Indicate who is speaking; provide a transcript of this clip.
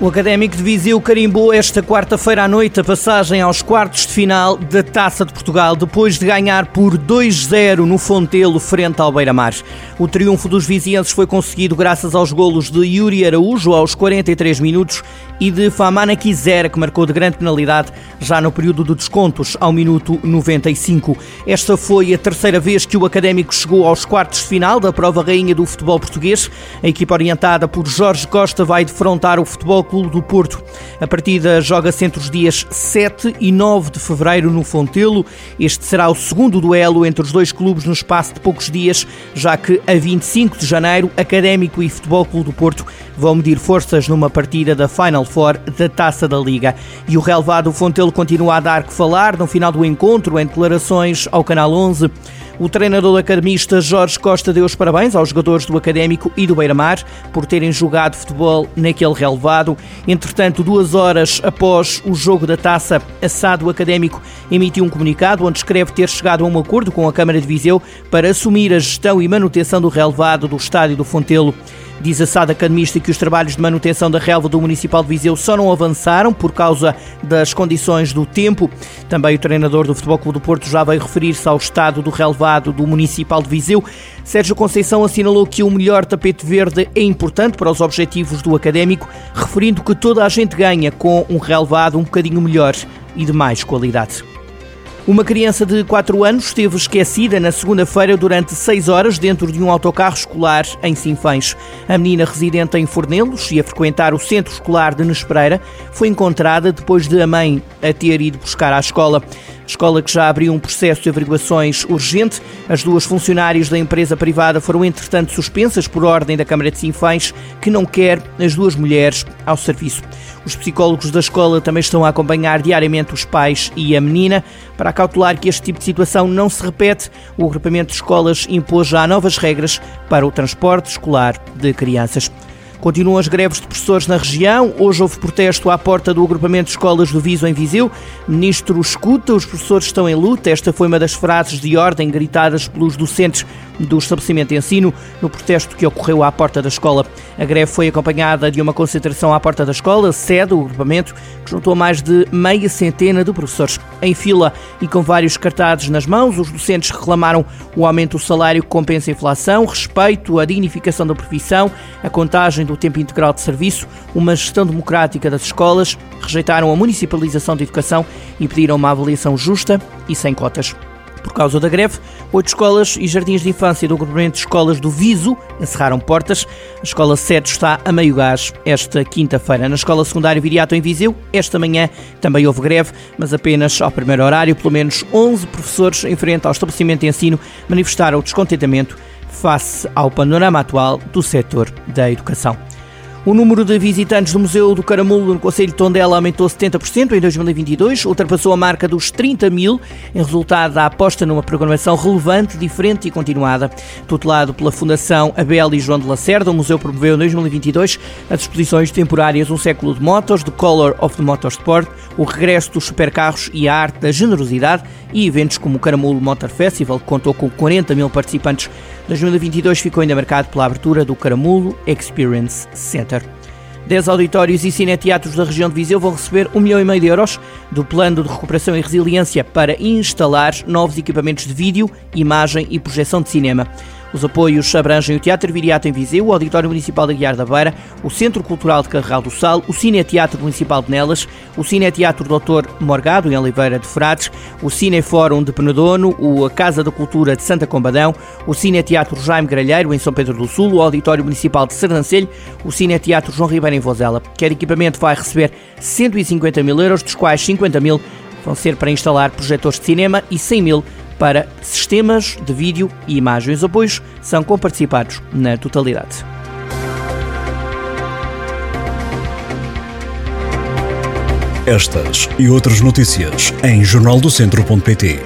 Speaker 1: O Académico de Viseu carimbou esta quarta-feira à noite a passagem aos quartos de final da Taça de Portugal, depois de ganhar por 2-0 no Fontelo frente ao Beira-Mar. O triunfo dos vizienses foi conseguido graças aos golos de Yuri Araújo aos 43 minutos e de Famana Quisera, que marcou de grande penalidade já no período de descontos, ao minuto 95. Esta foi a terceira vez que o Académico chegou aos quartos de final da prova rainha do futebol português. A equipa orientada por Jorge Costa vai defrontar o Futebol Clube do Porto. A partida joga-se entre os dias 7 e 9 de fevereiro no Fontelo. Este será o segundo duelo entre os dois clubes no espaço de poucos dias, já que a 25 de janeiro, Académico e Futebol Clube do Porto vão medir forças numa partida da Final Four da Taça da Liga. E o relevado Fontelo continua a dar que falar no final do encontro em declarações ao Canal 11. O treinador academista Jorge Costa deu os parabéns aos jogadores do Académico e do Beira-Mar por terem jogado futebol naquele relevado. Entretanto, duas horas após o jogo da taça, a SAD do Académico emitiu um comunicado onde escreve ter chegado a um acordo com a Câmara de Viseu para assumir a gestão e manutenção do relevado do estádio do Fontelo. Diz a SAD Academista que os trabalhos de manutenção da relva do Municipal de Viseu só não avançaram por causa das condições do tempo. Também o treinador do Futebol Clube do Porto já veio referir-se ao estado do relevado do Municipal de Viseu. Sérgio Conceição assinalou que o melhor tapete verde é importante para os objetivos do académico, referindo que toda a gente ganha com um relevado um bocadinho melhor e de mais qualidade. Uma criança de 4 anos esteve esquecida na segunda-feira durante 6 horas dentro de um autocarro escolar em Sinfães. A menina residente em Fornelos e a frequentar o centro escolar de Nespereira foi encontrada depois de a mãe a ter ido buscar à escola. Escola que já abriu um processo de averiguações urgente. As duas funcionárias da empresa privada foram, entretanto, suspensas por ordem da Câmara de Sinfães, que não quer as duas mulheres ao serviço. Os psicólogos da escola também estão a acompanhar diariamente os pais e a menina. Para cautelar que este tipo de situação não se repete, o agrupamento de escolas impôs já novas regras para o transporte escolar de crianças. Continuam as greves de professores na região. Hoje houve protesto à porta do agrupamento de escolas do Viso em Viseu. Ministro escuta, os professores estão em luta. Esta foi uma das frases de ordem gritadas pelos docentes do estabelecimento de ensino no protesto que ocorreu à porta da escola. A greve foi acompanhada de uma concentração à porta da escola, sede do agrupamento, que juntou mais de meia centena de professores. Em fila e com vários cartazes nas mãos, os docentes reclamaram o aumento do salário que compensa a inflação, respeito à dignificação da profissão, a contagem do tempo integral de serviço, uma gestão democrática das escolas, rejeitaram a municipalização da educação e pediram uma avaliação justa e sem cotas. Por causa da greve, oito escolas e jardins de infância do agrupamento de escolas do Viso encerraram portas. A escola 7 está a meio gás esta quinta-feira. Na escola secundária Viriato em Viseu, esta manhã também houve greve, mas apenas ao primeiro horário. Pelo menos 11 professores em frente ao estabelecimento de ensino manifestaram descontentamento face ao panorama atual do setor da educação. O número de visitantes do Museu do Caramulo no Conselho de Tondela aumentou 70% em 2022, ultrapassou a marca dos 30 mil, em resultado da aposta numa programação relevante, diferente e continuada. Tutelado pela Fundação Abel e João de Lacerda, o museu promoveu em 2022 as exposições temporárias Um Século de Motos, The Color of the Motorsport, o regresso dos supercarros e a arte da generosidade e eventos como o Caramulo Motor Festival, que contou com 40 mil participantes. 2022 ficou ainda marcado pela abertura do Caramulo Experience Center. Dez auditórios e cineteatros da região de Viseu vão receber um milhão e meio de euros do Plano de Recuperação e Resiliência para instalar novos equipamentos de vídeo, imagem e projeção de cinema. Os apoios abrangem o Teatro Viriato em Viseu, o Auditório Municipal da Guiar da Beira, o Centro Cultural de Carregal do Sal, o Cineteatro Municipal de Nelas, o Cineteatro Dr. Morgado, em Oliveira de Frades, o Cinefórum de Penedono, a Casa da Cultura de Santa Combadão, o Cineteatro Jaime Gralheiro, em São Pedro do Sul, o Auditório Municipal de Sernancelho, o Cineteatro João Ribeiro em Vozela. Cada equipamento vai receber 150 mil euros, dos quais 50 mil vão ser para instalar projetores de cinema e 100 mil para sistemas de vídeo e imagem. Os apoios são comparticipados na totalidade.
Speaker 2: Estas e outras notícias em jornaldocentro.pt.